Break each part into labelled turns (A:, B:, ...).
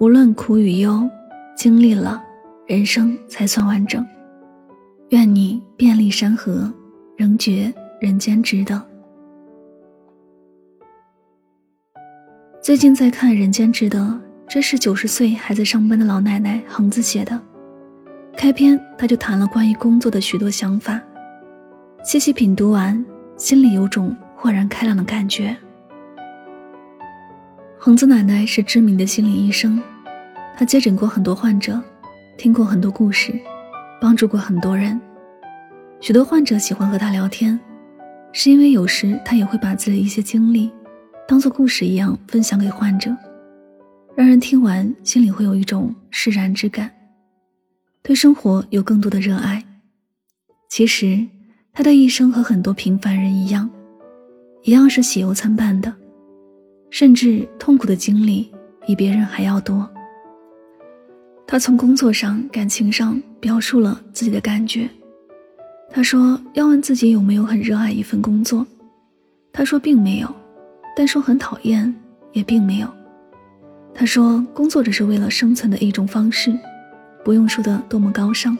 A: 无论苦与忧，经历了，人生才算完整。愿你遍历山河，仍觉人间值得。最近在看《人间值得》，这是九十岁还在上班的老奶奶恒子写的。开篇，她就谈了关于工作的许多想法。细细品读完，心里有种豁然开朗的感觉。恒子奶奶是知名的心理医生，她接诊过很多患者，听过很多故事，帮助过很多人。许多患者喜欢和她聊天，是因为有时她也会把自己的一些经历，当做故事一样分享给患者，让人听完心里会有一种释然之感，对生活有更多的热爱。其实，她的一生和很多平凡人一样，一样是喜忧参半的。甚至痛苦的经历比别人还要多。他从工作上、感情上表述了自己的感觉。他说：“要问自己有没有很热爱一份工作，他说并没有；但说很讨厌，也并没有。他说工作只是为了生存的一种方式，不用说的多么高尚。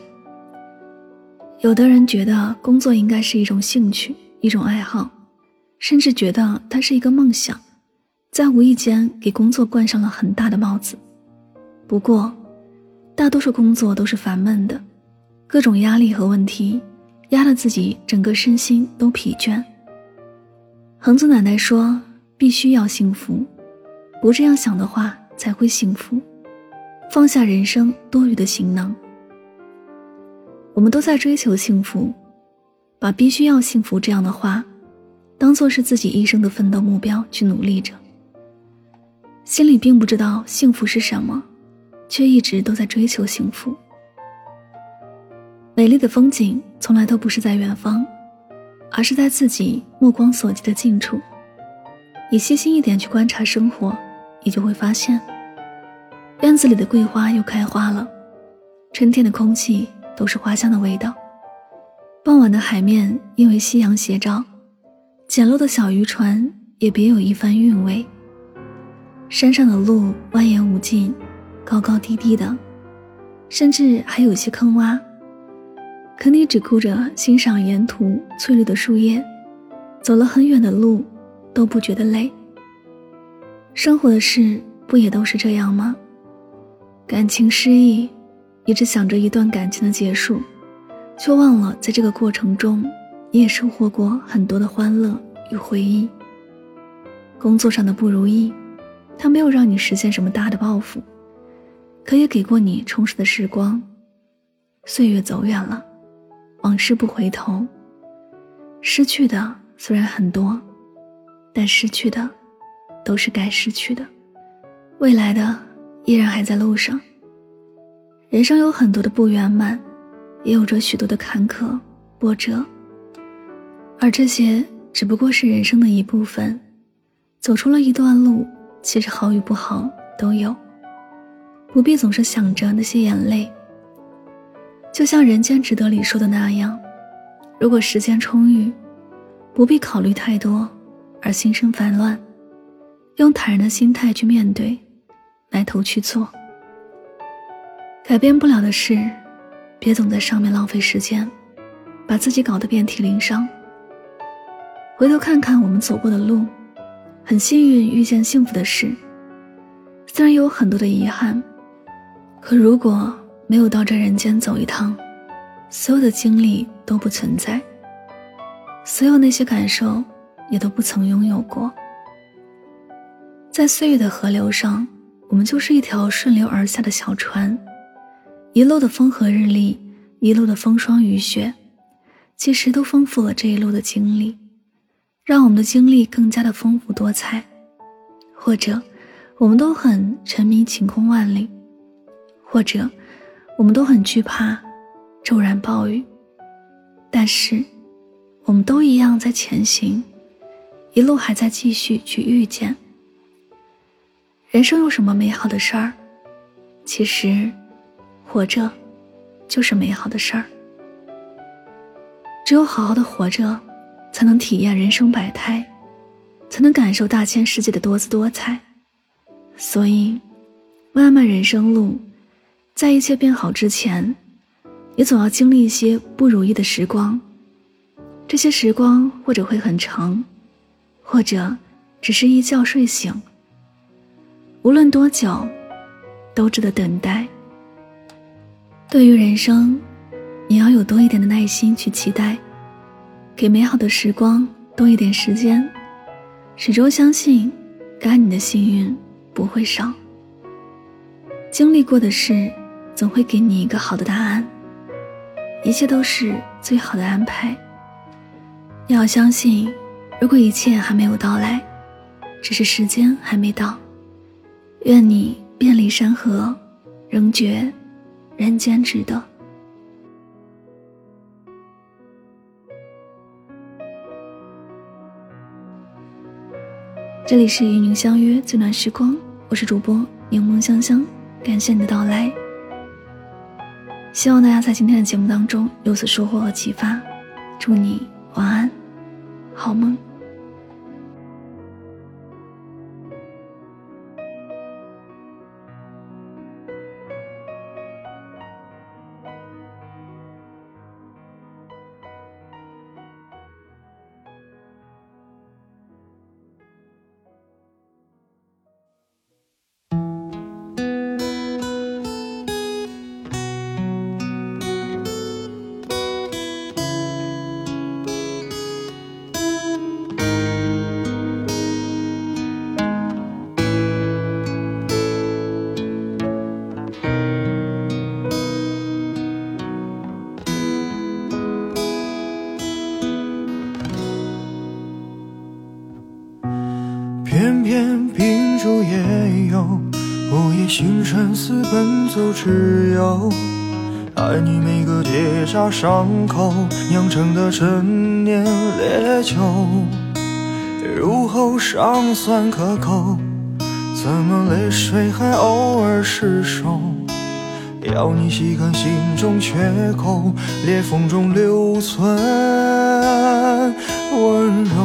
A: 有的人觉得工作应该是一种兴趣、一种爱好，甚至觉得它是一个梦想。”在无意间给工作冠上了很大的帽子。不过，大多数工作都是烦闷的，各种压力和问题压得自己整个身心都疲倦。恒子奶奶说：“必须要幸福，不这样想的话才会幸福。放下人生多余的行囊。我们都在追求幸福，把必须要幸福这样的话，当做是自己一生的奋斗目标去努力着。”心里并不知道幸福是什么，却一直都在追求幸福。美丽的风景从来都不是在远方，而是在自己目光所及的近处。你细心一点去观察生活，你就会发现，院子里的桂花又开花了，春天的空气都是花香的味道，傍晚的海面因为夕阳斜照，简陋的小渔船也别有一番韵味。山上的路蜿蜒无尽，高高低低的，甚至还有些坑洼。可你只顾着欣赏沿途翠绿的树叶，走了很远的路都不觉得累。生活的事不也都是这样吗？感情失意，一直想着一段感情的结束，却忘了在这个过程中，你也收获过很多的欢乐与回忆。工作上的不如意。他没有让你实现什么大的抱负，可也给过你充实的时光。岁月走远了，往事不回头。失去的虽然很多，但失去的都是该失去的，未来的依然还在路上。人生有很多的不圆满，也有着许多的坎坷波折，而这些只不过是人生的一部分。走出了一段路。其实好与不好都有，不必总是想着那些眼泪。就像《人间值得》里说的那样，如果时间充裕，不必考虑太多，而心生烦乱，用坦然的心态去面对，埋头去做。改变不了的事，别总在上面浪费时间，把自己搞得遍体鳞伤。回头看看我们走过的路。很幸运遇见幸福的事，虽然有很多的遗憾，可如果没有到这人间走一趟，所有的经历都不存在，所有那些感受也都不曾拥有过。在岁月的河流上，我们就是一条顺流而下的小船，一路的风和日丽，一路的风霜雨雪，其实都丰富了这一路的经历，让我们的经历更加的丰富多彩。或者，我们都很沉迷晴空万里；或者，我们都很惧怕骤然暴雨。但是，我们都一样在前行，一路还在继续去遇见。人生有什么美好的事儿？其实，活着就是美好的事儿。只有好好的活着，才能体验人生百态，才能感受大千世界的多姿多彩。所以，漫漫人生路，在一切变好之前，你总要经历一些不如意的时光。这些时光或者会很长，或者只是一觉睡醒。无论多久，都值得等待。对于人生，你要有多一点的耐心去期待，给美好的时光多一点时间，始终相信，该你的幸运不会少。经历过的事，总会给你一个好的答案。一切都是最好的安排。你要相信，如果一切还没有到来，只是时间还没到。愿你遍历山河，仍觉人间值得。这里是与您相约最暖时光，我是主播柠檬香香，感谢你的到来。希望大家在今天的节目当中有所收获和启发，祝你。晚安，好梦。
B: 夜星辰似奔走之友。爱你每个结痂伤口酿成的陈年烈酒，入喉尚算可口，怎么泪水还偶尔失守？要你细看心中缺口，裂缝中留存温柔。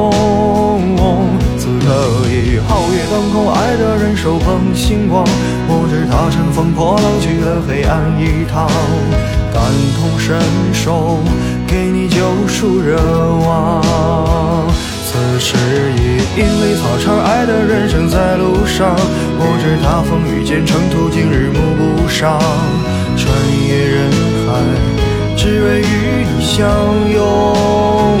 B: 星光。我知他乘风破浪去了黑暗一趟，感同身受，给你救赎热望。此时已莺飞草长，爱的人生在路上。我知他风雨兼程途，经日暮不赏。穿越人海，只为与你相拥。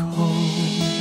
B: 口。